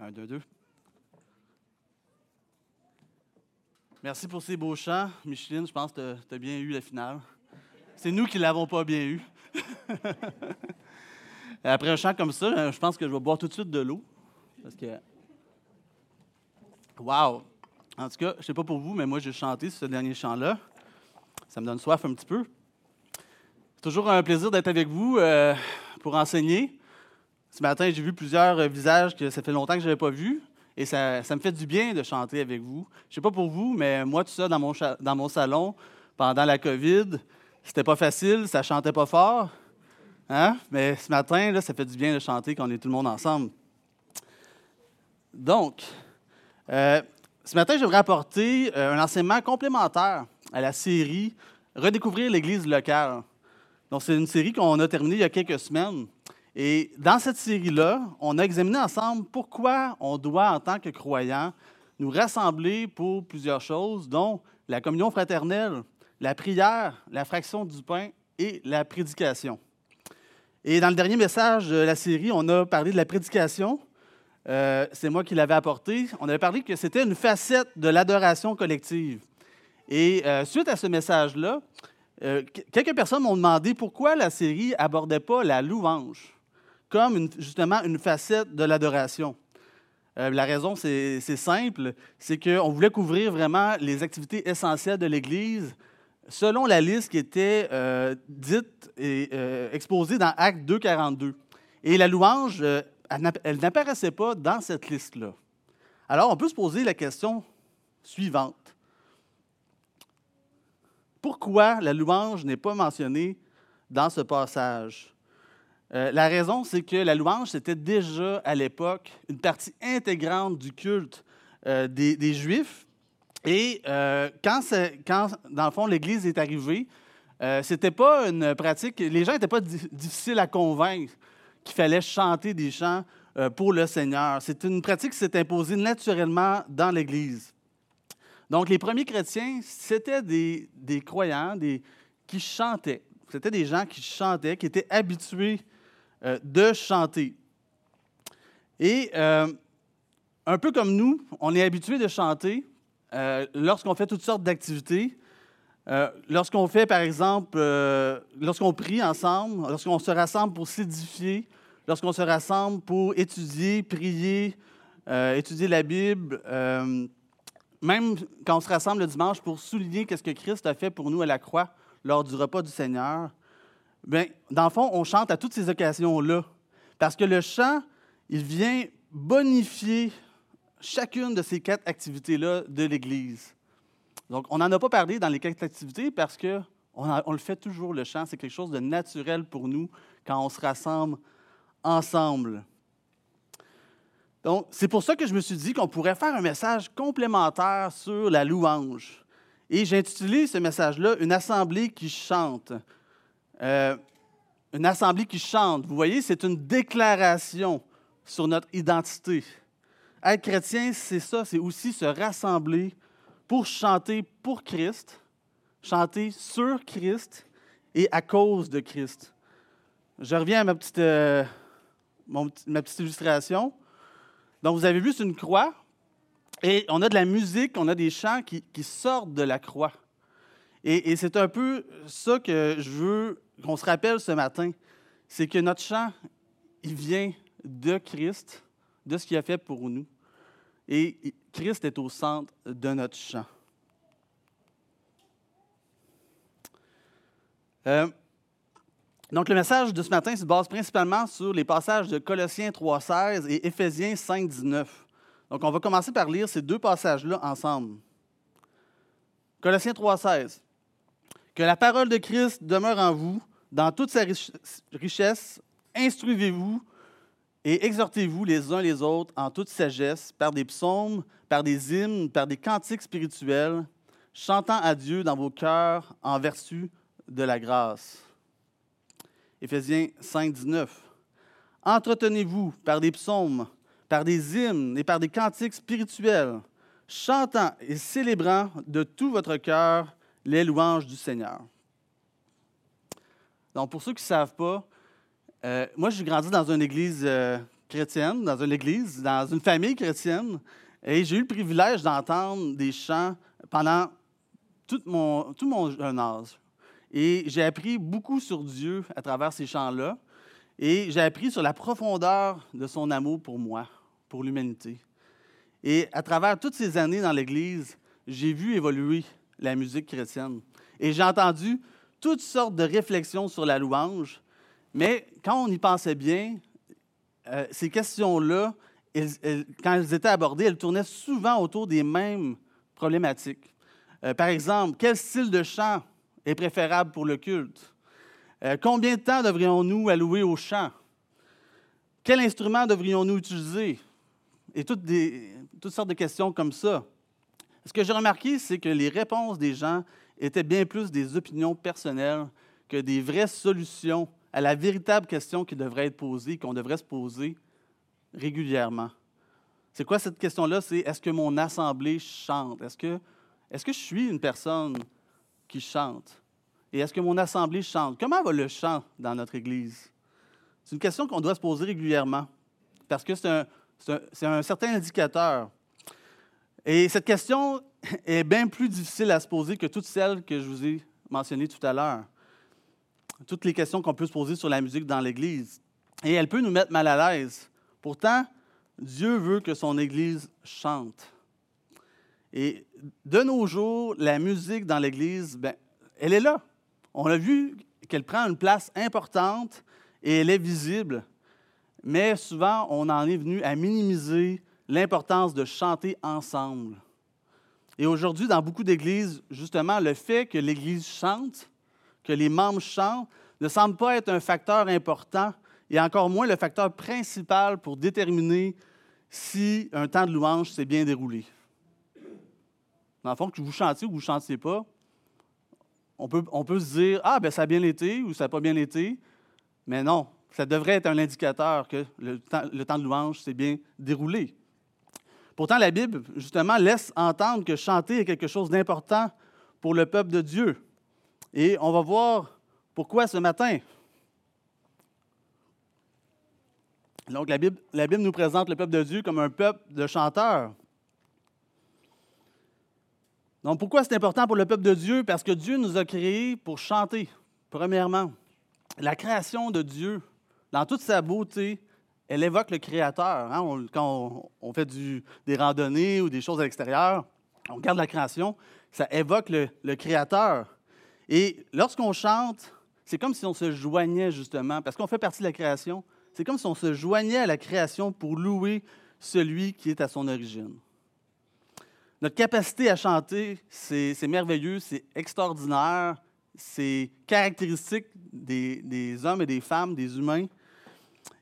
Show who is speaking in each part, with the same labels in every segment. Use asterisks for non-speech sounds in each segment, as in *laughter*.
Speaker 1: Un, deux, deux. Merci pour ces beaux chants. Micheline, je pense que tu as bien eu la finale. C'est nous qui l'avons pas bien eu. *laughs* Après un chant comme ça, je pense que je vais boire tout de suite de l'eau. Parce que. Wow! En tout cas, je ne sais pas pour vous, mais moi, j'ai chanté ce dernier chant-là. Ça me donne soif un petit peu. C'est toujours un plaisir d'être avec vous euh, pour enseigner. Ce matin, j'ai vu plusieurs euh, visages que ça fait longtemps que je n'avais pas vus. Et ça, me fait du bien de chanter avec vous. Je ne sais pas pour vous, mais moi, tout ça, dans mon, dans mon salon, pendant la COVID, c'était pas facile, ça chantait pas fort. Hein? Mais ce matin, là, ça fait du bien de chanter quand on est tout le monde ensemble. Donc, euh, ce matin, j'aimerais apporter euh, un enseignement complémentaire à la série Redécouvrir l'Église locale. Donc, c'est une série qu'on a terminée il y a quelques semaines. Et dans cette série-là, on a examiné ensemble pourquoi on doit, en tant que croyants, nous rassembler pour plusieurs choses, dont la communion fraternelle, la prière, la fraction du pain et la prédication. Et dans le dernier message de la série, on a parlé de la prédication. Euh, c'est moi qui l'avais apporté. On avait parlé que c'était une facette de l'adoration collective. Et euh, suite à ce message-là, euh, quelques personnes m'ont demandé pourquoi la série abordait pas la louange comme justement une facette de l'adoration. Euh, la raison, c'est simple, c'est qu'on voulait couvrir vraiment les activités essentielles de l'Église selon la liste qui était euh, dite et euh, exposée dans Acte 2.42. Et la louange, elle n'apparaissait pas dans cette liste-là. Alors, on peut se poser la question suivante. Pourquoi la louange n'est pas mentionnée dans ce passage? Euh, la raison, c'est que la louange, c'était déjà à l'époque une partie intégrante du culte euh, des, Juifs. Et euh, quand, dans le fond, l'Église est arrivée, c'était pas une pratique, les gens n'étaient pas difficiles à convaincre qu'il fallait chanter des chants pour le Seigneur. C'est une pratique qui s'est imposée naturellement dans l'Église. Donc, les premiers chrétiens, c'était des, croyants qui chantaient. C'était des gens qui chantaient, qui étaient habitués euh, de chanter. Et euh, un peu comme nous, on est habitué de chanter euh, lorsqu'on fait toutes sortes d'activités. lorsqu'on fait, par exemple, lorsqu'on prie ensemble, lorsqu'on se rassemble pour s'édifier, lorsqu'on se rassemble pour étudier, prier, étudier la Bible, même quand on se rassemble le dimanche pour souligner ce que Christ a fait pour nous à la croix lors du repas du Seigneur, Bien, dans le fond, on chante à toutes ces occasions-là. Parce que le chant, il vient bonifier chacune de ces quatre activités-là de l'Église. Donc, on n'en a pas parlé dans les quatre activités parce qu'on on le fait toujours, le chant. C'est quelque chose de naturel pour nous quand on se rassemble ensemble. Donc, c'est pour ça que je me suis dit qu'on pourrait faire un message complémentaire sur la louange. Et j'ai intitulé ce message-là Une assemblée qui chante. Euh, une assemblée qui chante. Vous voyez, c'est une déclaration sur notre identité. Être chrétien, c'est ça, c'est aussi se rassembler pour chanter pour Christ, chanter sur Christ et à cause de Christ. Je reviens à ma petite, euh, ma petite illustration. Donc, vous avez vu, c'est une croix. Et on a de la musique, on a des chants qui, sortent de la croix. Et c'est un peu ça que je veux qu'on se rappelle ce matin, c'est que notre chant, il vient de Christ, de ce qu'il a fait pour nous. Et Christ est au centre de notre chant. Euh, donc, le message de ce matin se base principalement sur les passages de Colossiens 3.16 et Éphésiens 5.19. Donc, on va commencer par lire ces deux passages-là ensemble. Colossiens 3.16. Que la parole de Christ demeure en vous dans toute sa richesse. Instruisez-vous et exhortez-vous les uns les autres en toute sagesse par des psaumes, par des hymnes, par des cantiques spirituels, chantant à Dieu dans vos cœurs en vertu de la grâce. Éphésiens 5, 19. Entretenez-vous par des psaumes, par des hymnes et par des cantiques spirituels, chantant et célébrant de tout votre cœur les louanges du Seigneur. Donc, pour ceux qui ne savent pas, euh, moi, j'ai grandi dans une église euh, chrétienne, dans une église, dans une famille chrétienne, et j'ai eu le privilège d'entendre des chants pendant tout mon, tout mon jeune âge. Et j'ai appris beaucoup sur Dieu à travers ces chants-là. Et j'ai appris sur la profondeur de son amour pour moi, pour l'humanité. Et à travers toutes ces années dans l'Église, j'ai vu évoluer la musique chrétienne. Et j'ai entendu toutes sortes de réflexions sur la louange. Mais quand on y pensait bien, euh, ces questions-là, quand elles étaient abordées, elles tournaient souvent autour des mêmes problématiques. Euh, par exemple, quel style de chant est préférable pour le culte? Euh, combien de temps devrions-nous allouer au chant? Quel instrument devrions-nous utiliser? Et toutes, toutes sortes de questions comme ça. Ce que j'ai remarqué, c'est que les réponses des gens étaient bien plus des opinions personnelles que des vraies solutions à la véritable question qui devrait être posée, qu'on devrait se poser régulièrement. C'est quoi cette question-là? C'est est-ce que mon assemblée chante? Est-ce que, est-ce que je suis une personne qui chante? Et est-ce que mon assemblée chante? Comment va le chant dans notre Église? C'est une question qu'on doit se poser régulièrement parce que c'est un, c'est un, certain indicateur. Et cette question *coughs* est bien plus difficile à se poser que toutes celles que je vous ai mentionnées tout à l'heure. Toutes les questions qu'on peut se poser sur la musique dans l'Église. Et elle peut nous mettre mal à l'aise. Pourtant, Dieu veut que son Église chante. Et de nos jours, la musique dans l'Église, ben, elle est là. On a vu qu'elle prend une place importante et elle est visible. Mais souvent, on en est venu à minimiser l'importance de chanter ensemble. Et aujourd'hui, dans beaucoup d'églises, justement, le fait que l'Église chante, que les membres chantent, ne semble pas être un facteur important et encore moins le facteur principal pour déterminer si un temps de louange s'est bien déroulé. Dans le fond, que vous chantiez ou que vous ne chantiez pas, on peut, on peut se dire Ah, ben ça a bien été ou ça n'a pas bien été. Mais non, ça devrait être un indicateur que le temps, le temps de louange s'est bien déroulé. Pourtant, la Bible, justement, laisse entendre que chanter est quelque chose d'important pour le peuple de Dieu. Et on va voir pourquoi ce matin. Donc, la Bible, nous présente le peuple de Dieu comme un peuple de chanteurs. Donc, pourquoi c'est important pour le peuple de Dieu? Parce que Dieu nous a créés pour chanter, premièrement. La création de Dieu, dans toute sa beauté, elle évoque le Créateur. Hein. quand on, fait des randonnées ou des choses à l'extérieur, on regarde la création, ça évoque le, Créateur. Et lorsqu'on chante, c'est comme si on se joignait justement, parce qu'on fait partie de la création, c'est comme si on se joignait à la création pour louer celui qui est à son origine. Notre capacité à chanter, c'est merveilleux, c'est extraordinaire, c'est caractéristique des, des, hommes et des femmes, des humains.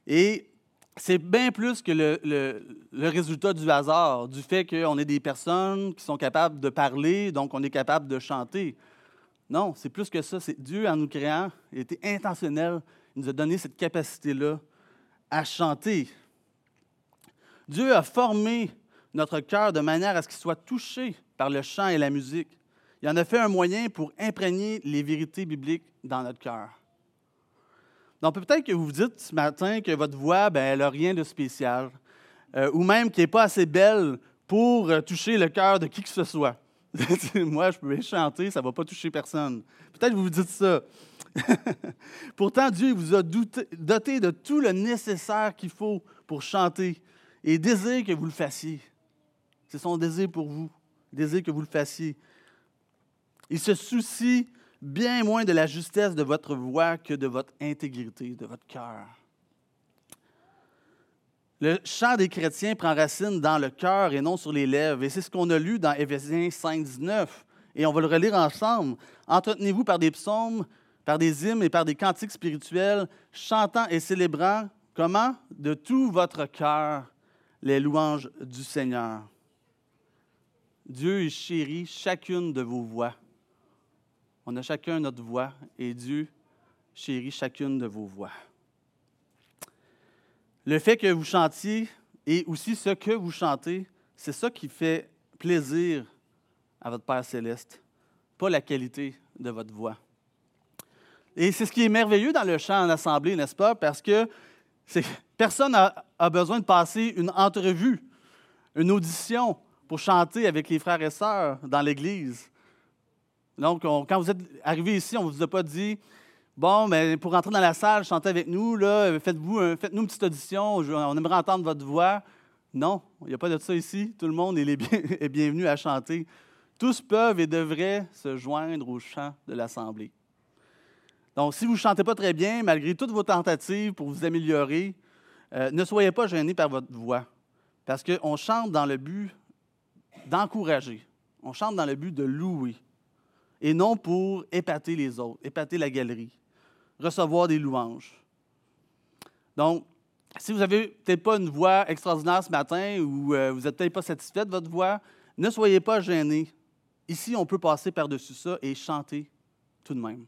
Speaker 1: Et c'est bien plus que le, résultat du hasard, du fait qu'on est des personnes qui sont capables de parler, donc on est capable de chanter. Non, c'est plus que ça. C'est Dieu, en nous créant, il était intentionnel. Il nous a donné cette capacité-là à chanter. Dieu a formé notre cœur de manière à ce qu'il soit touché par le chant et la musique. Il en a fait un moyen pour imprégner les vérités bibliques dans notre cœur. Donc peut-être que vous vous dites ce matin que votre voix, ben, elle n'a rien de spécial, euh, ou même qu'elle n'est pas assez belle pour euh, toucher le cœur de qui que ce soit. *laughs* Moi, je peux chanter, ça ne va pas toucher personne. Peut-être que vous vous dites ça. *laughs* Pourtant, Dieu vous a doté de tout le nécessaire qu'il faut pour chanter et désire que vous le fassiez. C'est son désir pour vous. Il désire que vous le fassiez. Il se soucie bien moins de la justesse de votre voix que de votre intégrité, de votre cœur. Le chant des chrétiens prend racine dans le cœur et non sur les lèvres. Et c'est ce qu'on a lu dans Éphésiens 5, 19. Et on va le relire ensemble. Entretenez-vous par des psaumes, par des hymnes et par des cantiques spirituels, chantant et célébrant, comment? De tout votre cœur, les louanges du Seigneur. Dieu chérit chacune de vos voix. On a chacun notre voix et Dieu chérit chacune de vos voix. Le fait que vous chantiez et aussi ce que vous chantez, c'est ça qui fait plaisir à votre Père céleste, pas la qualité de votre voix. Et c'est ce qui est merveilleux dans le chant en assemblée, n'est-ce pas? Parce que Personne n'a besoin de passer une entrevue, une audition pour chanter avec les frères et sœurs dans l'Église. Donc, quand vous êtes arrivé ici, on ne vous a pas dit Bon, mais pour rentrer dans la salle, chantez avec nous, faites-nous une petite audition, on aimerait entendre votre voix. Non, il n'y a pas de ça ici. Tout le monde *laughs* est, bienvenu à chanter. Tous peuvent et devraient se joindre au chant de l'Assemblée. Donc, si vous ne chantez pas très bien, malgré toutes vos tentatives pour vous améliorer, euh, ne soyez pas gênés par votre voix. Parce qu'on chante dans le but d'encourager. On chante dans le but de louer. Et non pour épater les autres, épater la galerie, recevoir des louanges. Donc, si vous n'avez peut-être pas une voix extraordinaire ce matin ou euh, vous n'êtes peut-être pas satisfait de votre voix, ne soyez pas gênés. Ici, on peut passer par-dessus ça et chanter tout de même.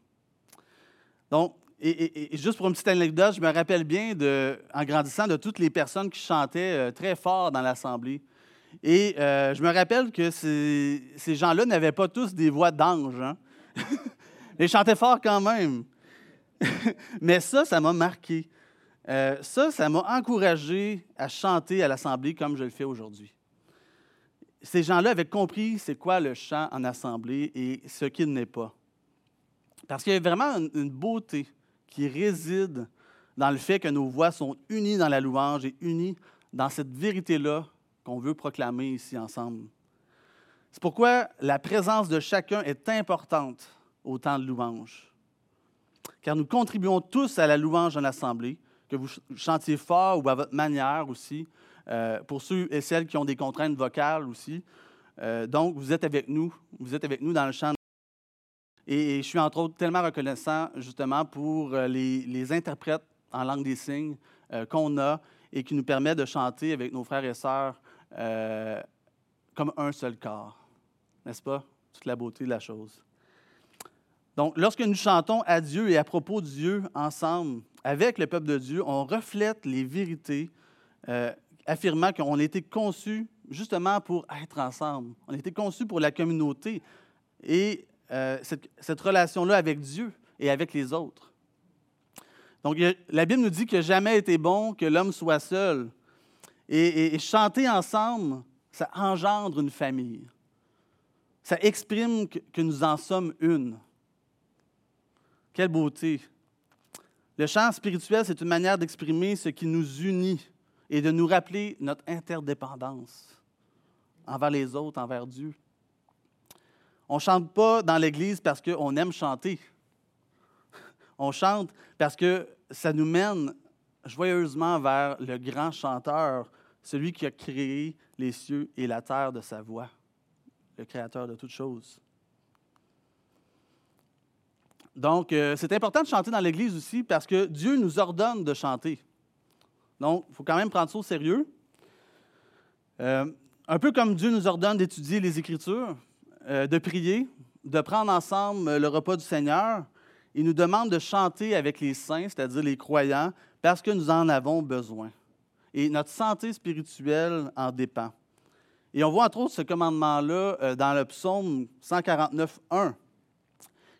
Speaker 1: Donc, et, juste pour une petite anecdote, je me rappelle bien, en grandissant, de toutes les personnes qui chantaient euh, très fort dans l'Assemblée. Et euh, je me rappelle que ces, gens-là n'avaient pas tous des voix d'ange. Hein? *laughs* Ils chantaient fort quand même. *laughs* Mais ça, ça m'a marqué. Euh, ça, ça m'a encouragé à chanter à l'Assemblée comme je le fais aujourd'hui. Ces gens-là avaient compris c'est quoi le chant en Assemblée et ce qu'il n'est pas. Parce qu'il y a vraiment une, beauté qui réside dans le fait que nos voix sont unies dans la louange et unies dans cette vérité-là qu'on veut proclamer ici ensemble. C'est pourquoi la présence de chacun est importante au temps de louange. Car nous contribuons tous à la louange en assemblée, que vous chantiez fort ou à votre manière aussi, euh, pour ceux et celles qui ont des contraintes vocales aussi. Euh, donc, vous êtes avec nous, vous êtes avec nous dans le chant. Et, je suis entre autres tellement reconnaissant justement pour euh, les, interprètes en langue des signes qu'on a et qui nous permet de chanter avec nos frères et sœurs comme un seul corps. N'est-ce pas? Toute la beauté de la chose. Donc, lorsque nous chantons à Dieu et à propos de Dieu ensemble, avec le peuple de Dieu, on reflète les vérités, euh, affirmant qu'on a été conçus justement pour être ensemble. On a été conçus pour la communauté et euh, cette, relation-là avec Dieu et avec les autres. Donc, la Bible nous dit n'a jamais été bon que l'homme soit seul. Et chanter ensemble, ça engendre une famille. Ça exprime que nous en sommes une. Quelle beauté. Le chant spirituel, c'est une manière d'exprimer ce qui nous unit et de nous rappeler notre interdépendance envers les autres, envers Dieu. On ne chante pas dans l'Église parce qu'on aime chanter. On chante parce que ça nous mène joyeusement vers le grand chanteur, celui qui a créé les cieux et la terre de sa voix, le créateur de toutes choses. Donc, euh, c'est important de chanter dans l'Église aussi parce que Dieu nous ordonne de chanter. Donc, il faut quand même prendre ça au sérieux. Euh, un peu comme Dieu nous ordonne d'étudier les Écritures, euh, de prier, de prendre ensemble le repas du Seigneur, il nous demande de chanter avec les saints, c'est-à-dire les croyants, parce que nous en avons besoin. Et notre santé spirituelle en dépend. Et on voit entre autres ce commandement-là dans le psaume 149, 1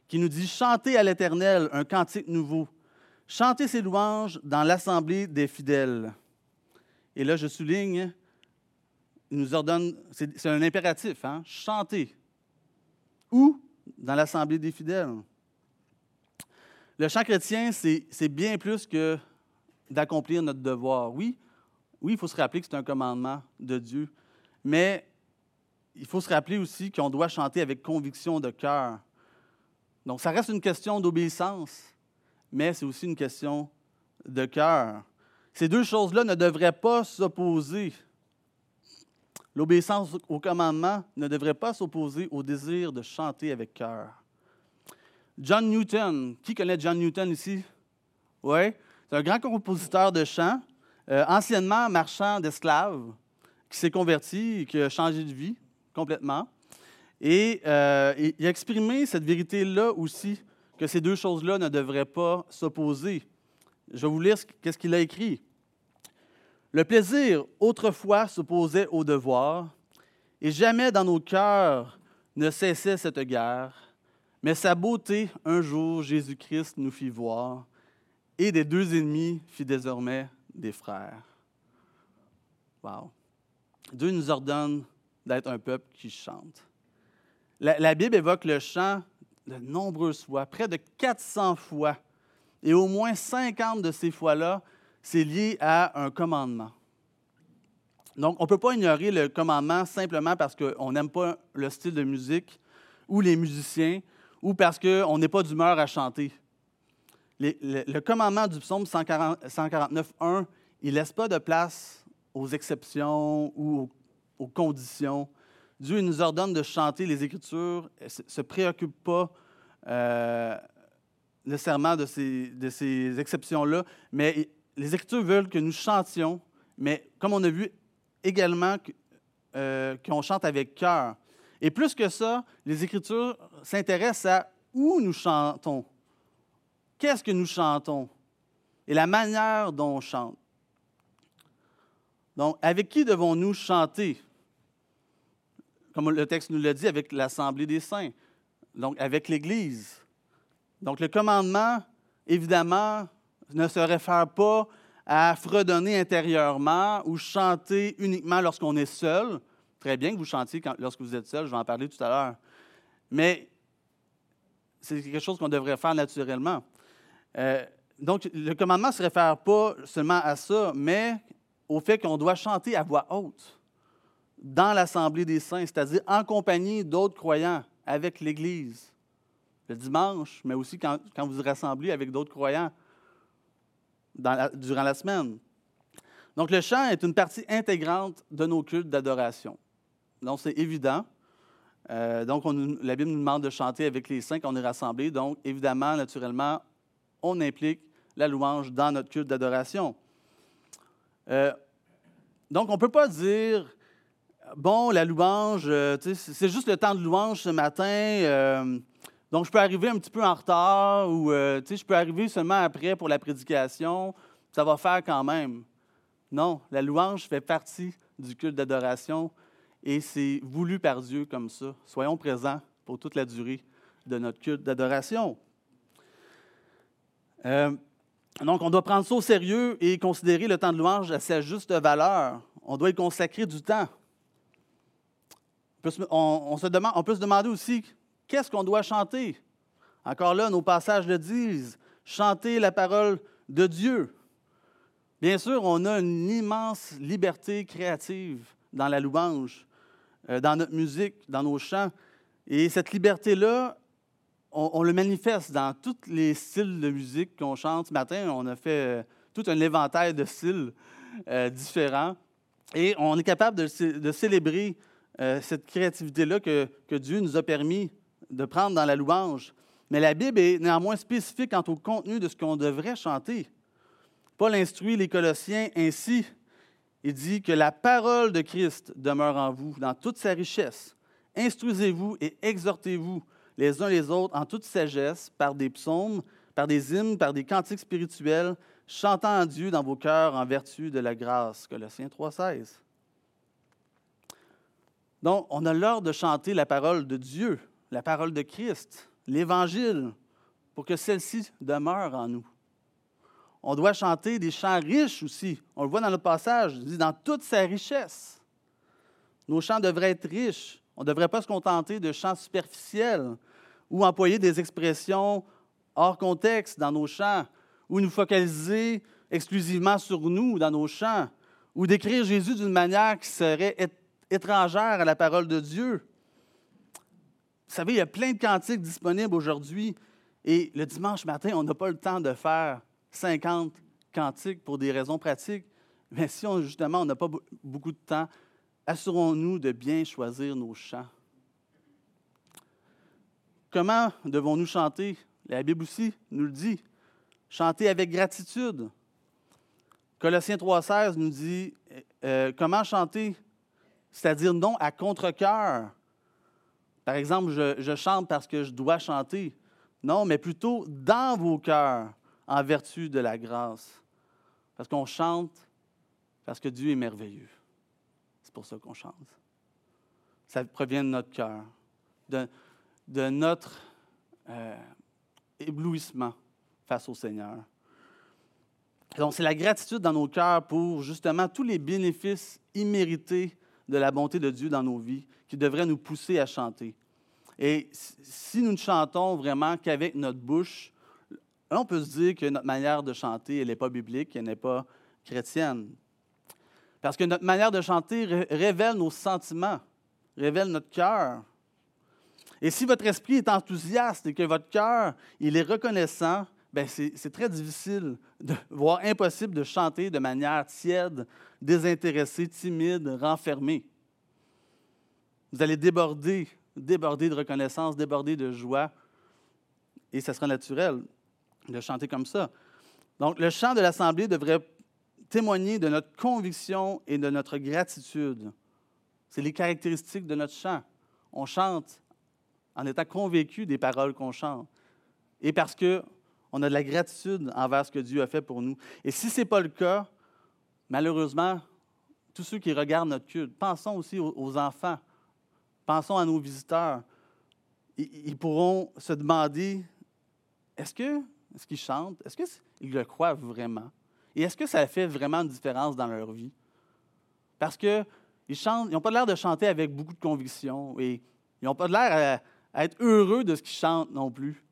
Speaker 1: qui nous dit Chantez à l'Éternel un cantique nouveau. Chantez ses louanges dans l'assemblée des fidèles. Et là, je souligne, il nous ordonne, c'est un impératif, hein? chantez. Où? Dans l'assemblée des fidèles. Le chant chrétien, c'est bien plus que d'accomplir notre devoir. Oui, oui, il faut se rappeler que c'est un commandement de Dieu, mais il faut se rappeler aussi qu'on doit chanter avec conviction de cœur. Donc, ça reste une question d'obéissance, mais c'est aussi une question de cœur. Ces deux choses-là ne devraient pas s'opposer. L'obéissance au commandement ne devrait pas s'opposer au désir de chanter avec cœur. John Newton, qui connaît John Newton ici? Oui, un grand compositeur de chants, euh, anciennement marchand d'esclaves, qui s'est converti et qui a changé de vie complètement. Et euh, il a exprimé cette vérité-là aussi, que ces deux choses-là ne devraient pas s'opposer. Je vais vous lire ce qu'il a écrit. Le plaisir autrefois s'opposait au devoir, et jamais dans nos cœurs ne cessait cette guerre, mais sa beauté, un jour, Jésus-Christ nous fit voir, et des deux ennemis fit désormais des frères. Wow. Dieu nous ordonne d'être un peuple qui chante. La, Bible évoque le chant de nombreuses fois, près de 400 fois. Et au moins 50 de ces fois-là, c'est lié à un commandement. Donc, on ne peut pas ignorer le commandement simplement parce qu'on n'aime pas le style de musique ou les musiciens ou parce qu'on n'est pas d'humeur à chanter. Le, commandement du psaume 149.1, il ne laisse pas de place aux exceptions ou aux, conditions. Dieu nous ordonne de chanter les Écritures, ne se préoccupe pas euh, nécessairement de ces, de ces exceptions-là, mais les Écritures veulent que nous chantions, mais comme on a vu également euh, qu'on chante avec cœur. Et plus que ça, les Écritures s'intéressent à où nous chantons, qu'est-ce que nous chantons et la manière dont on chante. Donc, avec qui devons-nous chanter? Comme le texte nous l'a dit, avec l'Assemblée des saints, donc avec l'Église. Donc, le commandement, évidemment, ne se réfère pas à fredonner intérieurement ou chanter uniquement lorsqu'on est seul. Très bien que vous chantiez lorsque vous êtes seul, je vais en parler tout à l'heure. Mais c'est quelque chose qu'on devrait faire naturellement. Euh, donc, le commandement ne se réfère pas seulement à ça, mais au fait qu'on doit chanter à voix haute dans l'Assemblée des saints, c'est-à-dire en compagnie d'autres croyants, avec l'Église, le dimanche, mais aussi quand, quand vous vous rassemblez avec d'autres croyants durant la semaine. Donc, le chant est une partie intégrante de nos cultes d'adoration. Donc, c'est évident. Euh, donc, la Bible nous demande de chanter avec les saints quand on est rassemblés. Donc, évidemment, naturellement, on implique la louange dans notre culte d'adoration. Euh, donc, on ne peut pas dire, bon, la louange, euh, c'est juste le temps de louange ce matin. Donc, je peux arriver un petit peu en retard ou euh, je peux arriver seulement après pour la prédication. Ça va faire quand même. Non, la louange fait partie du culte d'adoration et c'est voulu par Dieu comme ça. Soyons présents pour toute la durée de notre culte d'adoration. Euh, donc, on doit prendre ça au sérieux et considérer le temps de louange à sa juste valeur. On doit y consacrer du temps. On, on peut se demander aussi Qu'est-ce qu'on doit chanter? Encore là, nos passages le disent. Chanter la parole de Dieu. Bien sûr, on a une immense liberté créative dans la louange, euh, dans notre musique, dans nos chants. Et cette liberté-là, on, le manifeste dans tous les styles de musique qu'on chante. Ce matin, on a fait euh, tout un éventail de styles euh, différents. Et on est capable de, célébrer cette créativité-là que, que Dieu nous a permis de prendre dans la louange. Mais la Bible est néanmoins spécifique quant au contenu de ce qu'on devrait chanter. Paul instruit les Colossiens ainsi. Il dit que la parole de Christ demeure en vous dans toute sa richesse. Instruisez-vous et exhortez-vous les uns les autres en toute sagesse par des psaumes, par des hymnes, par des cantiques spirituels, chantant à Dieu dans vos cœurs en vertu de la grâce. Colossiens 3,16. Donc, on a l'ordre de chanter la parole de Dieu, la parole de Christ, l'Évangile, pour que celle-ci demeure en nous. On doit chanter des chants riches aussi. On le voit dans le passage, il dit dans toute sa richesse. Nos chants devraient être riches. On ne devrait pas se contenter de chants superficiels ou employer des expressions hors contexte dans nos chants ou nous focaliser exclusivement sur nous dans nos chants ou décrire Jésus d'une manière qui serait étrangère à la parole de Dieu. Vous savez, il y a plein de cantiques disponibles aujourd'hui et le dimanche matin, on n'a pas le temps de faire 50 cantiques pour des raisons pratiques. Mais si justement on n'a pas beaucoup de temps, assurons-nous de bien choisir nos chants. Comment devons-nous chanter? La Bible aussi nous le dit. Chanter avec gratitude. Colossiens 3,16 nous dit euh, comment chanter, c'est-à-dire non à contre-cœur, par exemple, je, chante parce que je dois chanter. Non, mais plutôt dans vos cœurs, en vertu de la grâce. Parce qu'on chante parce que Dieu est merveilleux. Pour ça qu'on chante. Ça provient de notre cœur, de, notre euh, éblouissement face au Seigneur. Donc, c'est la gratitude dans nos cœurs pour justement tous les bénéfices immérités de la bonté de Dieu dans nos vies qui devraient nous pousser à chanter. Et si nous ne chantons vraiment qu'avec notre bouche, on peut se dire que notre manière de chanter, elle n'est pas biblique, elle n'est pas chrétienne. Parce que notre manière de chanter révèle nos sentiments, révèle notre cœur. Et si votre esprit est enthousiaste et que votre cœur, il est reconnaissant, ben c'est très difficile, voire impossible de chanter de manière tiède, désintéressée, timide, renfermée. Vous allez déborder, déborder de reconnaissance, déborder de joie, et ça sera naturel de chanter comme ça. Donc, le chant de l'Assemblée devrait témoigner de notre conviction et de notre gratitude. C'est les caractéristiques de notre chant. On chante en étant convaincu des paroles qu'on chante. Et parce qu'on a de la gratitude envers ce que Dieu a fait pour nous. Et si ce n'est pas le cas, malheureusement, tous ceux qui regardent notre culte, pensons aussi aux enfants, pensons à nos visiteurs, ils pourront se demander, est-ce est-ce qu'ils chantent? Est-ce qu'ils le croient vraiment? Et est-ce que ça fait vraiment une différence dans leur vie? Parce qu'ils n'ont pas l'air de chanter avec beaucoup de conviction et ils n'ont pas l'air à, être heureux de ce qu'ils chantent non plus.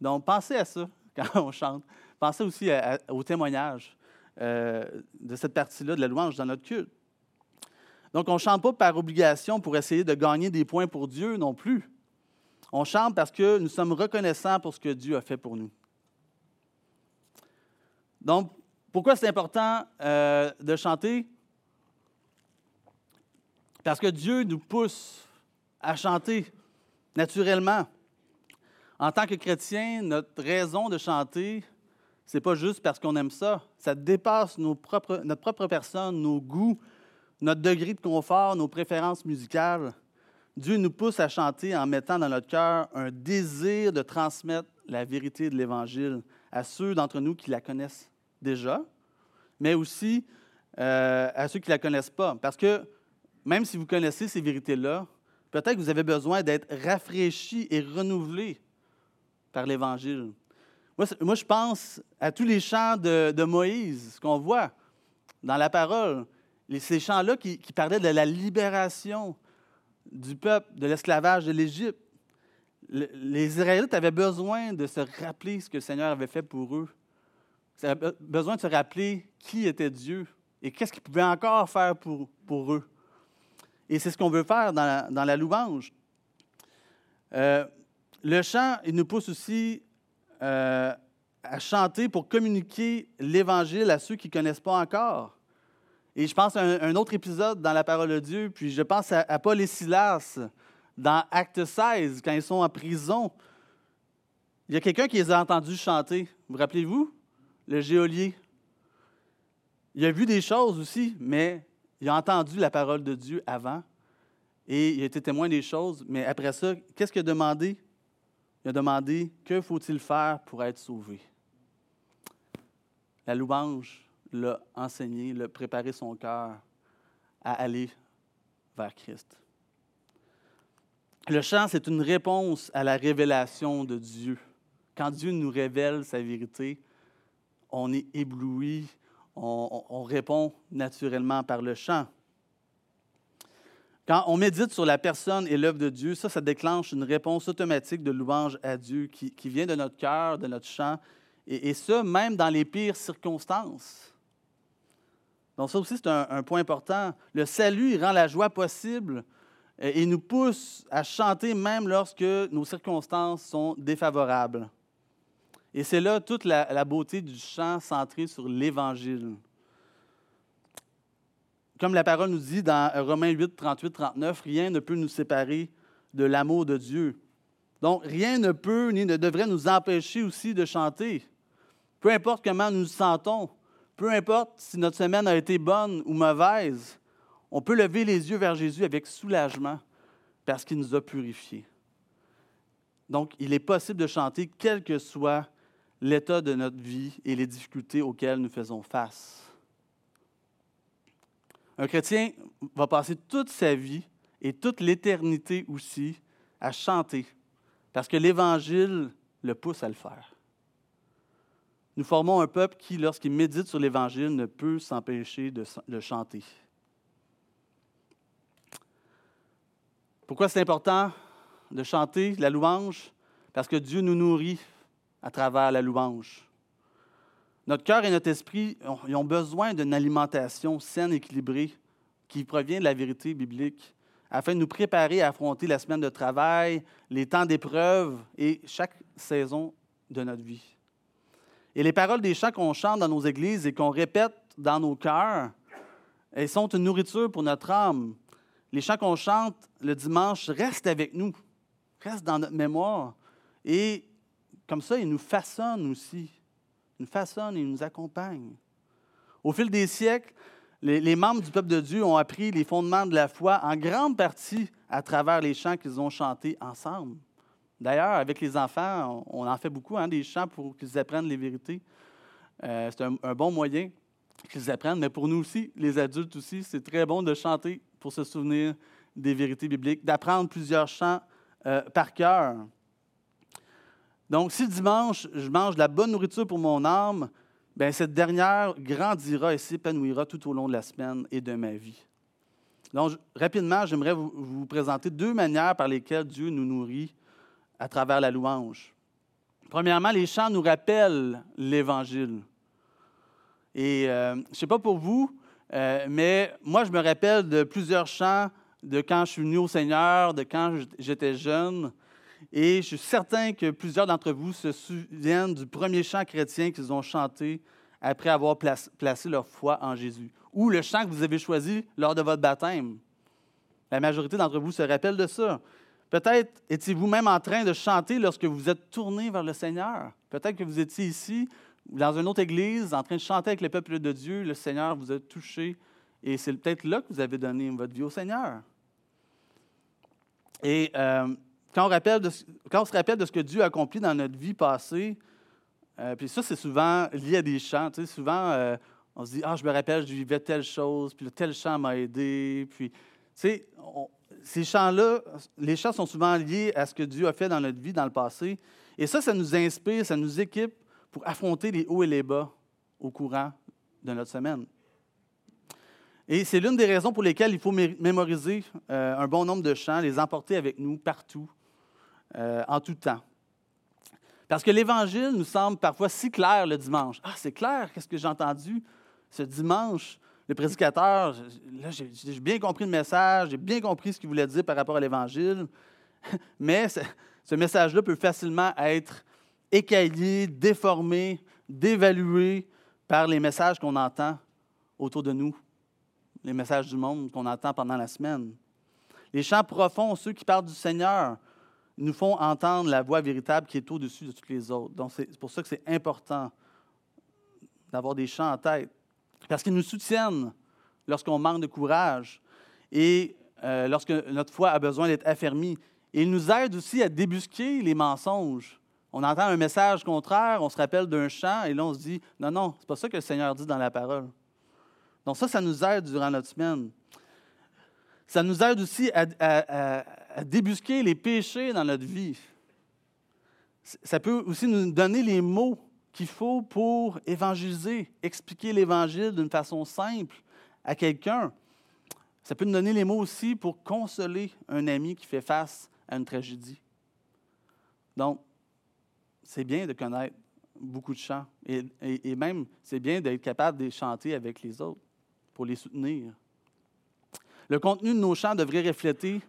Speaker 1: Donc, pensez à ça *laughs* quand on chante. Pensez aussi au témoignage euh, de cette partie-là de la louange dans notre culte. Donc, on ne chante pas par obligation pour essayer de gagner des points pour Dieu non plus. On chante parce que nous sommes reconnaissants pour ce que Dieu a fait pour nous. Donc, pourquoi c'est important euh, de chanter? Parce que Dieu nous pousse à chanter naturellement. En tant que chrétien, notre raison de chanter, ce n'est pas juste parce qu'on aime ça. Ça dépasse notre propre personne, nos goûts, notre degré de confort, nos préférences musicales. Dieu nous pousse à chanter en mettant dans notre cœur un désir de transmettre la vérité de l'Évangile à ceux d'entre nous qui la connaissent déjà, mais aussi euh, à ceux qui ne la connaissent pas. Parce que même si vous connaissez ces vérités-là, peut-être que vous avez besoin d'être rafraîchi et renouvelé par l'Évangile. Moi, je pense à tous les chants de, Moïse qu'on voit dans la parole. Ces chants-là qui parlaient de la libération du peuple, de l'esclavage de l'Égypte. Les Israélites avaient besoin de se rappeler ce que le Seigneur avait fait pour eux ça besoin de se rappeler qui était Dieu et qu'est-ce qu'il pouvait encore faire pour, pour eux. Et c'est ce qu'on veut faire dans la, dans la louange. Euh, le chant, il nous pousse aussi euh, à chanter pour communiquer l'Évangile à ceux qui ne connaissent pas encore. Et je pense à un, autre épisode dans la parole de Dieu, puis je pense à, Paul et Silas dans Acte 16, quand ils sont en prison. Il y a quelqu'un qui les a entendus chanter. Vous rappelez-vous? Le geôlier. Il a vu des choses aussi, mais il a entendu la parole de Dieu avant et il a été témoin des choses. Mais après ça, qu'est-ce qu'il a demandé? Il a demandé que faut-il faire pour être sauvé? La louange l'a enseigné, l'a préparé son cœur à aller vers Christ. Le chant, c'est une réponse à la révélation de Dieu. Quand Dieu nous révèle sa vérité, on est ébloui, on, répond naturellement par le chant. Quand on médite sur la personne et l'œuvre de Dieu, ça, ça déclenche une réponse automatique de louange à Dieu qui, vient de notre cœur, de notre chant, et, ça, même dans les pires circonstances. Donc ça aussi, c'est un, point important. Le salut rend la joie possible et nous pousse à chanter même lorsque nos circonstances sont défavorables. Et c'est là toute la, beauté du chant centré sur l'Évangile. Comme la parole nous dit dans Romains 8, 38, 39, rien ne peut nous séparer de l'amour de Dieu. Donc, rien ne peut ni ne devrait nous empêcher aussi de chanter. Peu importe comment nous nous sentons, peu importe si notre semaine a été bonne ou mauvaise, on peut lever les yeux vers Jésus avec soulagement parce qu'il nous a purifiés. Donc, il est possible de chanter quel que soit l'état de notre vie et les difficultés auxquelles nous faisons face. Un chrétien va passer toute sa vie et toute l'éternité aussi à chanter, parce que l'Évangile le pousse à le faire. nous formons un peuple qui, lorsqu'il médite sur l'Évangile, ne peut s'empêcher de le chanter. Pourquoi c'est important de chanter la louange? Parce que Dieu nous nourrit à travers la louange. Notre cœur et notre esprit ont besoin d'une alimentation saine, équilibrée, qui provient de la vérité biblique, afin de nous préparer à affronter la semaine de travail, les temps d'épreuve et chaque saison de notre vie. Et les paroles des chants qu'on chante dans nos églises et qu'on répète dans nos cœurs, elles sont une nourriture pour notre âme. Les chants qu'on chante le dimanche restent avec nous, restent dans notre mémoire. Et comme ça, ils nous façonnent aussi. Ils nous façonnent et ils nous accompagnent. Au fil des siècles, les, membres du peuple de Dieu ont appris les fondements de la foi en grande partie à travers les chants qu'ils ont chantés ensemble. D'ailleurs, avec les enfants, on, en fait beaucoup, hein, des chants pour qu'ils apprennent les vérités. Euh, c'est un, bon moyen qu'ils apprennent, mais pour nous aussi, les adultes aussi, c'est très bon de chanter pour se souvenir des vérités bibliques, d'apprendre plusieurs chants euh, par cœur. Donc, si dimanche, je mange la bonne nourriture pour mon âme, bien, cette dernière grandira et s'épanouira tout au long de la semaine et de ma vie. Donc, rapidement, j'aimerais vous présenter deux manières par lesquelles Dieu nous nourrit à travers la louange. Premièrement, les chants nous rappellent l'Évangile. Et euh, je ne sais pas pour vous, euh, mais moi, je me rappelle de plusieurs chants de quand je suis venu au Seigneur, de quand j'étais jeune. Et je suis certain que plusieurs d'entre vous se souviennent du premier chant chrétien qu'ils ont chanté après avoir placé leur foi en Jésus, ou le chant que vous avez choisi lors de votre baptême. La majorité d'entre vous se rappellent de ça. Peut-être étiez-vous même en train de chanter lorsque vous êtes tourné vers le Seigneur. Peut-être que vous étiez ici, dans une autre église, en train de chanter avec le peuple de Dieu. Le Seigneur vous a touché. Et c'est peut-être là que vous avez donné votre vie au Seigneur. Et euh, quand, on se rappelle de ce que Dieu a accompli dans notre vie passée, euh, puis ça, c'est souvent lié à des chants. Tu sais, souvent, euh, on se dit Ah, je me rappelle, je vivais telle chose, puis tel chant m'a aidé. Puis, tu sais, ces chants-là, les chants sont souvent liés à ce que Dieu a fait dans notre vie dans le passé. Et ça, ça nous inspire, ça nous équipe pour affronter les hauts et les bas au courant de notre semaine. Et c'est l'une des raisons pour lesquelles il faut mémoriser euh, un bon nombre de chants, les emporter avec nous partout, euh, en tout temps. Parce que l'Évangile nous semble parfois si clair le dimanche. Ah, c'est clair, qu'est-ce que j'ai entendu ce dimanche? le prédicateur, là, j'ai bien compris le message, j'ai bien compris ce qu'il voulait dire par rapport à l'Évangile, *laughs* mais ce, message-là peut facilement être écaillé, déformé, dévalué par les messages qu'on entend autour de nous, les messages du monde qu'on entend pendant la semaine. Les chants profonds, ceux qui parlent du Seigneur, nous font entendre la voix véritable qui est au-dessus de toutes les autres. Donc, c'est pour ça que c'est important d'avoir des chants en tête. Parce qu'ils nous soutiennent lorsqu'on manque de courage et euh, lorsque notre foi a besoin d'être affermie. Et ils nous aident aussi à débusquer les mensonges. On entend un message contraire, on se rappelle d'un chant, et là on se dit non, non, c'est pas ça que le Seigneur dit dans la parole. Donc ça, ça nous aide durant notre semaine. Ça nous aide aussi à débusquer les péchés dans notre vie. Ça peut aussi nous donner les mots qu'il faut pour évangéliser, expliquer l'Évangile d'une façon simple à quelqu'un. Ça peut nous donner les mots aussi pour consoler un ami qui fait face à une tragédie. Donc, c'est bien de connaître beaucoup de chants et, même c'est bien d'être capable de chanter avec les autres pour les soutenir. Le contenu de nos chants devrait refléter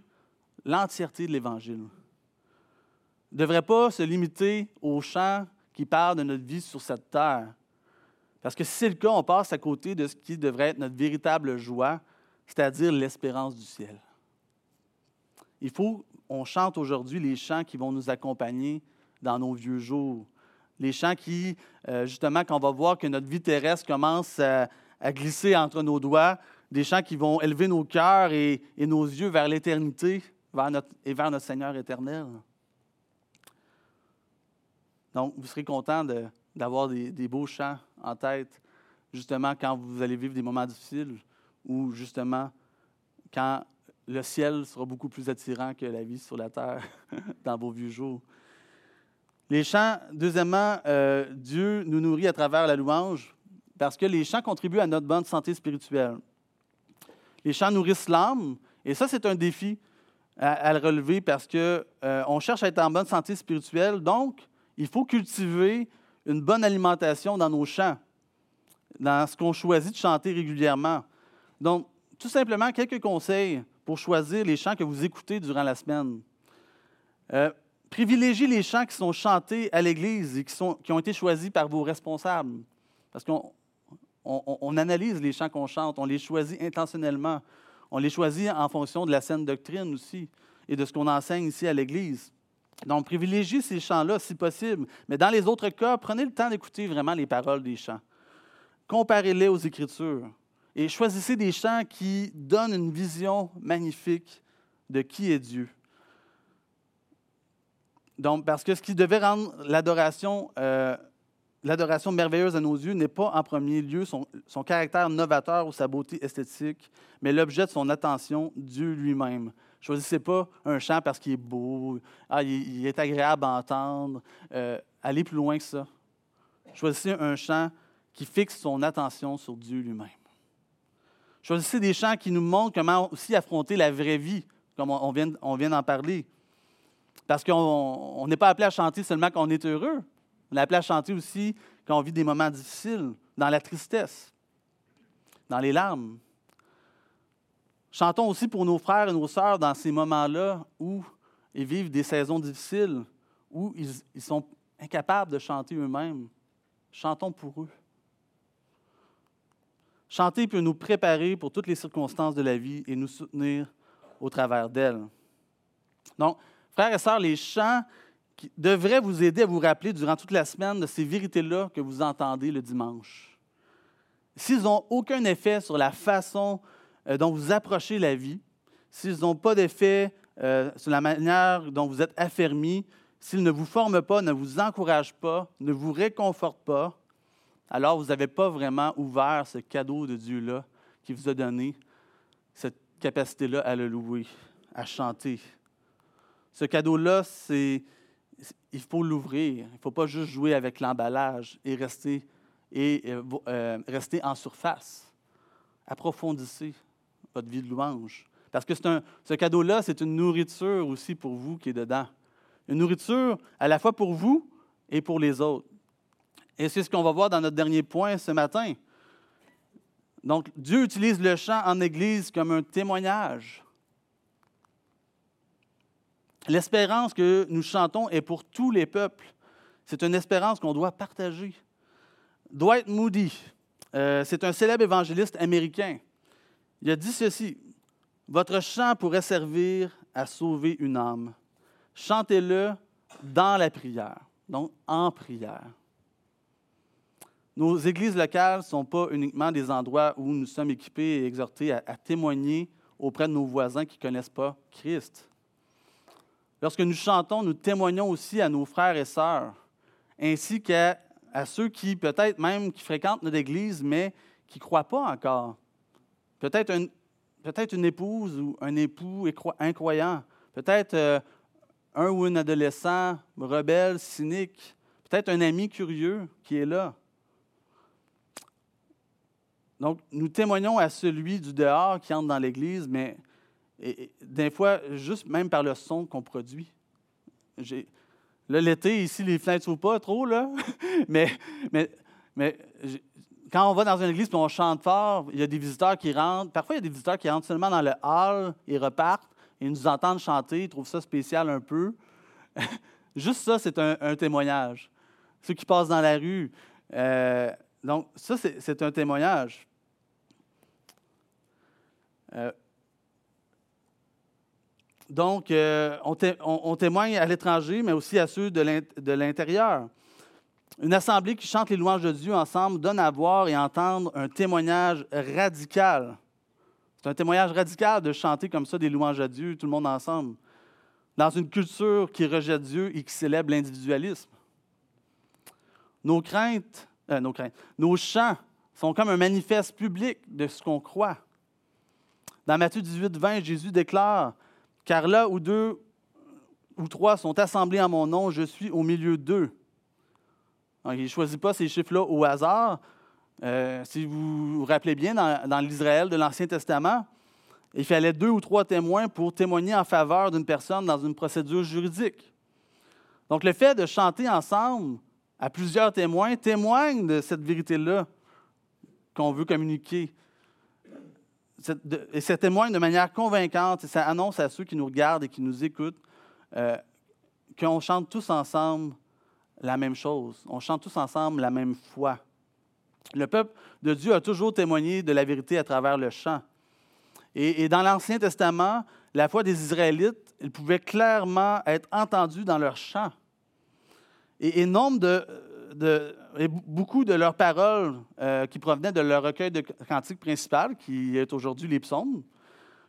Speaker 1: l'entièreté de l'Évangile. Ne devrait pas se limiter aux chants qui parle de notre vie sur cette terre. Parce que si c'est le cas, on passe à côté de ce qui devrait être notre véritable joie, c'est-à-dire l'espérance du ciel. Il faut, on chante aujourd'hui les chants qui vont nous accompagner dans nos vieux jours. Les chants qui, euh, justement, quand on va voir que notre vie terrestre commence à, glisser entre nos doigts, des chants qui vont élever nos cœurs et, nos yeux vers l'éternité vers et vers notre Seigneur éternel. Donc, vous serez content d'avoir des, beaux chants en tête, justement quand vous allez vivre des moments difficiles ou justement quand le ciel sera beaucoup plus attirant que la vie sur la terre *laughs* dans vos vieux jours. Les chants, deuxièmement, euh, Dieu nous nourrit à travers la louange parce que les chants contribuent à notre bonne santé spirituelle. Les chants nourrissent l'âme, et ça, c'est un défi à, le relever parce qu'on euh, cherche à être en bonne santé spirituelle. Donc, il faut cultiver une bonne alimentation dans nos chants, dans ce qu'on choisit de chanter régulièrement. Donc, tout simplement, quelques conseils pour choisir les chants que vous écoutez durant la semaine. Euh, privilégiez les chants qui sont chantés à l'Église et qui, sont, qui ont été choisis par vos responsables. Parce qu'on on, analyse les chants qu'on chante, on les choisit intentionnellement. On les choisit en fonction de la saine doctrine aussi et de ce qu'on enseigne ici à l'Église. Donc, privilégiez ces chants-là si possible. Mais dans les autres cas, prenez le temps d'écouter vraiment les paroles des chants. Comparez-les aux Écritures et choisissez des chants qui donnent une vision magnifique de qui est Dieu. Donc, parce que ce qui devait rendre l'adoration, euh, l'adoration merveilleuse à nos yeux n'est pas en premier lieu son, caractère novateur ou sa beauté esthétique, mais l'objet de son attention, Dieu lui-même. Choisissez pas un chant parce qu'il est beau, ah, il, est agréable à entendre. Euh, allez plus loin que ça. Choisissez un chant qui fixe son attention sur Dieu lui-même. Choisissez des chants qui nous montrent comment aussi affronter la vraie vie, comme on vient, on vient d'en parler. Parce qu'on n'est pas appelé à chanter seulement quand on est heureux. On est à chanter aussi quand on vit des moments difficiles, dans la tristesse, dans les larmes. Chantons aussi pour nos frères et nos sœurs dans ces moments-là où ils vivent des saisons difficiles, où ils, ils sont incapables de chanter eux-mêmes. Chantons pour eux. Chanter peut nous préparer pour toutes les circonstances de la vie et nous soutenir au travers d'elles. Donc, Frères et sœurs, les chants devraient vous aider à vous rappeler durant toute la semaine de ces vérités-là que vous entendez le dimanche. S'ils n'ont aucun effet sur la façon euh, dont vous approchez la vie, s'ils n'ont pas d'effet euh, sur la manière dont vous êtes affermi, s'ils ne vous forment pas, ne vous encouragent pas, ne vous réconfortent pas, alors vous n'avez pas vraiment ouvert ce cadeau de Dieu-là qui vous a donné cette capacité-là à le louer, à chanter, ce cadeau-là, c'est, il faut l'ouvrir. Il ne faut pas juste jouer avec l'emballage et euh, euh, rester en surface. Approfondissez votre vie de louange. Parce que ce cadeau-là, c'est une nourriture aussi pour vous qui est dedans. Une nourriture à la fois pour vous et pour les autres. Et c'est ce qu'on va voir dans notre dernier point ce matin. Donc, Dieu utilise le chant en Église comme un témoignage. L'espérance que nous chantons est pour tous les peuples. C'est une espérance qu'on doit partager. Dwight Moody, euh, c'est un célèbre évangéliste américain. Il a dit ceci Votre chant pourrait servir à sauver une âme. Chantez-le dans la prière, donc en prière. Nos églises locales ne sont pas uniquement des endroits où nous sommes équipés et exhortés à, à témoigner auprès de nos voisins qui ne connaissent pas Christ. Lorsque nous chantons, nous témoignons aussi à nos frères et sœurs, ainsi qu'à ceux qui, peut-être même, qui fréquentent notre Église, mais qui ne croient pas encore. Peut-être peut une épouse ou un époux incroyant. Peut-être euh, un ou une adolescent rebelle, cynique. Peut-être un ami curieux qui est là. Donc, nous témoignons à celui du dehors qui entre dans l'Église, mais et, des fois, juste même par le son qu'on produit. Là, l'été, ici, les fenêtres ne pas trop, là. *laughs* mais, quand on va dans une église et on chante fort, il y a des visiteurs qui rentrent. Parfois, il y a des visiteurs qui rentrent seulement dans le hall, ils repartent, et ils nous entendent chanter, ils trouvent ça spécial un peu. *laughs* Juste ça, c'est un, témoignage. Ceux qui passent dans la rue. Euh, donc, ça, c'est un témoignage. Euh, donc, euh, on, témoigne à l'étranger, mais aussi à ceux de l'intérieur. Une assemblée qui chante les louanges de Dieu ensemble donne à voir et entendre un témoignage radical. C'est un témoignage radical de chanter comme ça des louanges à Dieu, tout le monde ensemble, dans une culture qui rejette Dieu et qui célèbre l'individualisme. Nos euh, nos craintes, nos chants sont comme un manifeste public de ce qu'on croit. Dans Matthieu 18, 20, Jésus déclare car là où deux ou trois sont assemblés en mon nom, je suis au milieu d'eux. il ne choisit pas ces chiffres-là au hasard. Euh, si vous vous rappelez bien, dans, l'Israël de l'Ancien Testament, il fallait deux ou trois témoins pour témoigner en faveur d'une personne dans une procédure juridique. Donc le fait de chanter ensemble à plusieurs témoins témoigne de cette vérité-là qu'on veut communiquer. Et ça témoigne de manière convaincante et ça annonce à ceux qui nous regardent et qui nous écoutent euh, qu'on chante tous ensemble la même chose. On chante tous ensemble la même foi. Le peuple de Dieu a toujours témoigné de la vérité à travers le chant. Et, dans l'Ancien Testament, la foi des Israélites, elle pouvait clairement être entendue dans leur chant. Et, nombre de, beaucoup de leurs paroles euh, qui provenaient de leur recueil de cantiques principal, qui est aujourd'hui les psaumes,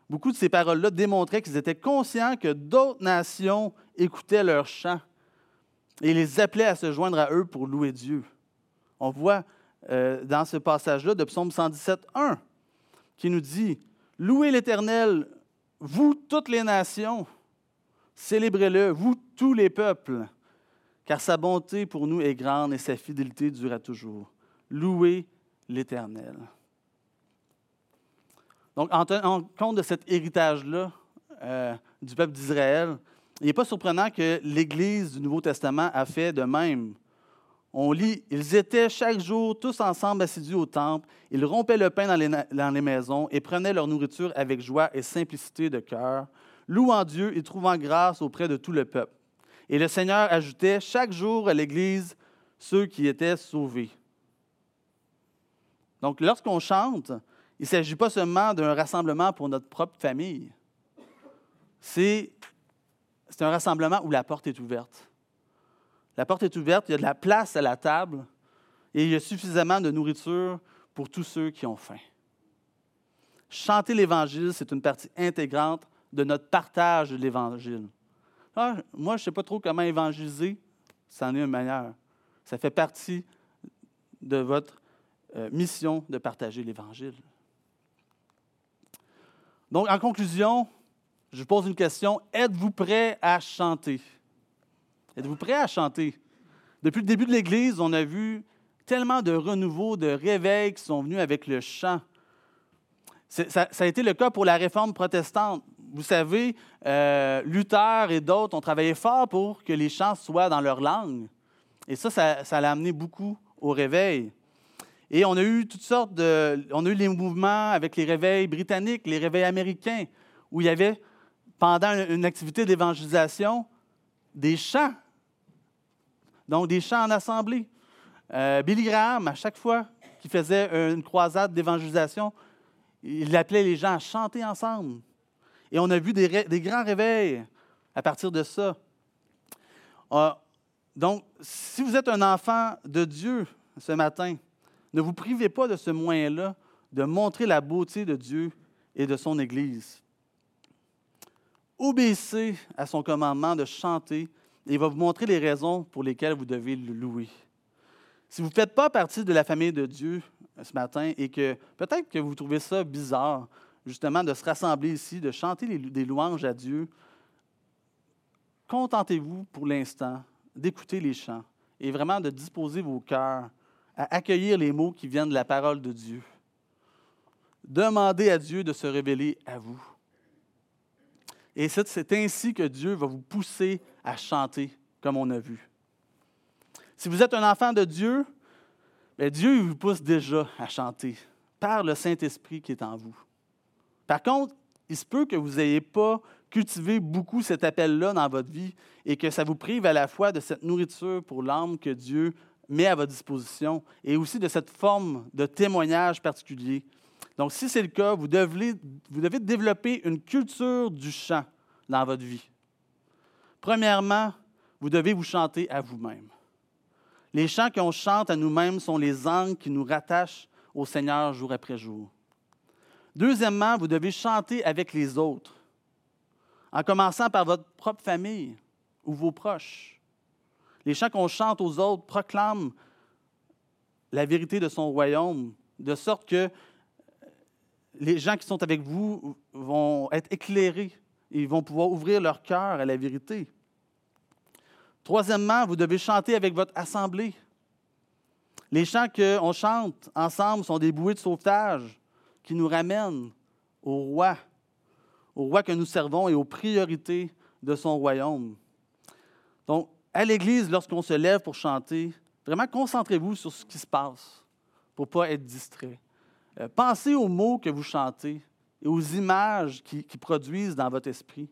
Speaker 1: beaucoup de ces paroles-là démontraient qu'ils étaient conscients que d'autres nations écoutaient leur chant et les appelaient à se joindre à eux pour louer Dieu. On voit euh, dans ce passage-là de Psaume 117, 1, qui nous dit Louez l'Éternel, vous toutes les nations, célébrez-le, vous tous les peuples, car sa bonté pour nous est grande et sa fidélité dure à toujours. Louez l'Éternel. Donc, en tenant compte de cet héritage-là euh, du peuple d'Israël, il n'est pas surprenant que l'Église du Nouveau Testament a fait de même on lit, ils étaient chaque jour tous ensemble assidus au temple, ils rompaient le pain dans les, maisons et prenaient leur nourriture avec joie et simplicité de cœur, louant Dieu et trouvant grâce auprès de tout le peuple. Et le Seigneur ajoutait chaque jour à l'Église ceux qui étaient sauvés. Donc, lorsqu'on chante, il ne s'agit pas seulement d'un rassemblement pour notre propre famille. C'est un rassemblement où la porte est ouverte. La porte est ouverte, il y a de la place à la table et il y a suffisamment de nourriture pour tous ceux qui ont faim. Chanter l'Évangile, c'est une partie intégrante de notre partage de l'Évangile. Ah, moi, je ne sais pas trop comment évangéliser. C'en est une manière. Ça fait partie de votre euh, mission de partager l'Évangile. Donc, en conclusion, je vous pose une question. Êtes-vous prêt à chanter? Êtes-vous prêts à chanter? Depuis le début de l'Église, on a vu tellement de renouveau, de réveils qui sont venus avec le chant. Ça, a été le cas pour la réforme protestante. Vous savez, euh, Luther et d'autres ont travaillé fort pour que les chants soient dans leur langue. Et ça, ça, l'a amené beaucoup au réveil. Et on a eu toutes sortes de. On a eu les mouvements avec les réveils britanniques, les réveils américains, où il y avait, pendant une activité d'évangélisation, des chants donc, des chants en assemblée. Euh, Billy Graham, à chaque fois qu'il faisait une croisade d'évangélisation, il appelait les gens à chanter ensemble. Et on a vu des, grands réveils à partir de ça. Ah, donc, si vous êtes un enfant de Dieu ce matin, ne vous privez pas de ce moyen-là de montrer la beauté de Dieu et de son Église. Obéissez à son commandement de chanter il va vous montrer les raisons pour lesquelles vous devez le louer. Si vous ne faites pas partie de la famille de Dieu ce matin et que peut-être que vous trouvez ça bizarre, justement, de se rassembler ici, de chanter des louanges à Dieu, contentez-vous pour l'instant d'écouter les chants et vraiment de disposer vos cœurs à accueillir les mots qui viennent de la parole de Dieu. Demandez à Dieu de se révéler à vous. Et c'est ainsi que Dieu va vous pousser à chanter, comme on a vu. Si vous êtes un enfant de Dieu, bien Dieu vous pousse déjà à chanter par le Saint-Esprit qui est en vous. Par contre, il se peut que vous n'ayez pas cultivé beaucoup cet appel-là dans votre vie et que ça vous prive à la fois de cette nourriture pour l'âme que Dieu met à votre disposition et aussi de cette forme de témoignage particulier donc, si c'est le cas, vous devez, vous devez développer une culture du chant dans votre vie. Premièrement, vous devez vous chanter à vous-même. Les chants qu'on chante à nous-mêmes sont les angles qui nous rattachent au Seigneur jour après jour. Deuxièmement, vous devez chanter avec les autres, en commençant par votre propre famille ou vos proches. Les chants qu'on chante aux autres proclament la vérité de son royaume, de sorte que les gens qui sont avec vous vont être éclairés. Ils vont pouvoir ouvrir leur cœur à la vérité. Troisièmement, vous devez chanter avec votre assemblée. Les chants qu'on chante ensemble sont des bouées de sauvetage qui nous ramènent au roi, au roi que nous servons et aux priorités de son royaume. Donc, à l'Église, lorsqu'on se lève pour chanter, vraiment concentrez-vous sur ce qui se passe pour ne pas être distrait. Euh, pensez aux mots que vous chantez et aux images qui, qui produisent dans votre esprit.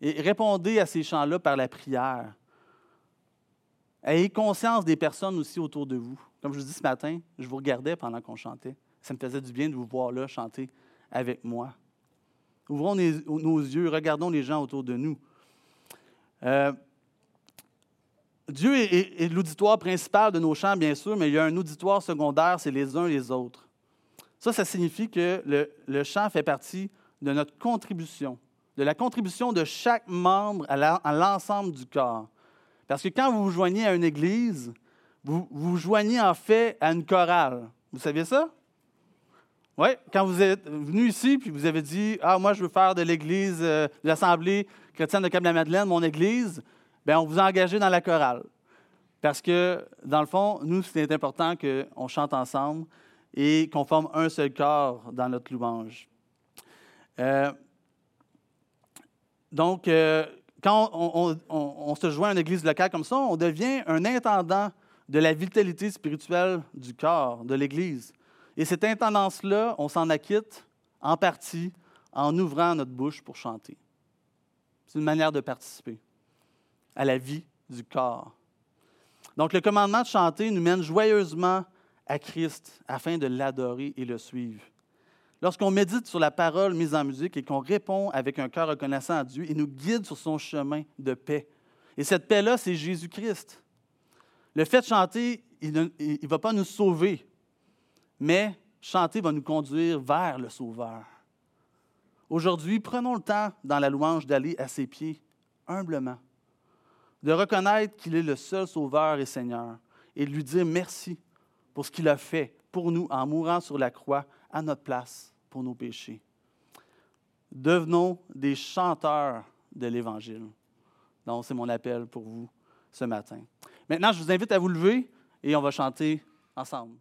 Speaker 1: Et répondez à ces chants-là par la prière. Ayez conscience des personnes aussi autour de vous. Comme je vous dis ce matin, je vous regardais pendant qu'on chantait. Ça me faisait du bien de vous voir là chanter avec moi. Ouvrons nos yeux, regardons les gens autour de nous. Euh, Dieu est, l'auditoire principal de nos chants, bien sûr, mais il y a un auditoire secondaire, c'est les uns les autres. Ça, ça signifie que le, le chant fait partie de notre contribution, de la contribution de chaque membre à l'ensemble du corps. Parce que quand vous vous joignez à une église, vous vous joignez en fait à une chorale. Vous saviez ça? Oui, quand vous êtes venu ici, puis vous avez dit Ah, moi, je veux faire de l'église, euh, de l'Assemblée chrétienne de Cap-la-Madeleine, mon église, bien, on vous a engagé dans la chorale. Parce que, dans le fond, nous, c'est important qu'on chante ensemble et qu'on forme un seul corps dans notre louange. Euh, donc, euh, quand on, se joint à une église locale comme ça, on devient un intendant de la vitalité spirituelle du corps, de l'église. Et cette intendance-là, on s'en acquitte en partie en ouvrant notre bouche pour chanter. C'est une manière de participer à la vie du corps. Donc le commandement de chanter nous mène joyeusement à Christ afin de l'adorer et le suivre. Lorsqu'on médite sur la parole mise en musique et qu'on répond avec un cœur reconnaissant à Dieu, il nous guide sur son chemin de paix. Et cette paix-là, c'est Jésus-Christ. Le fait de chanter, il ne va pas nous sauver, mais chanter va nous conduire vers le Sauveur. Aujourd'hui, prenons le temps dans la louange d'aller à ses pieds, humblement, de reconnaître qu'il est le seul Sauveur et Seigneur, et de lui dire merci pour ce qu'il a fait pour nous en mourant sur la croix à notre place pour nos péchés. Devenons des chanteurs de l'Évangile. Donc, c'est mon appel pour vous ce matin. Maintenant, je vous invite à vous lever et on va chanter ensemble.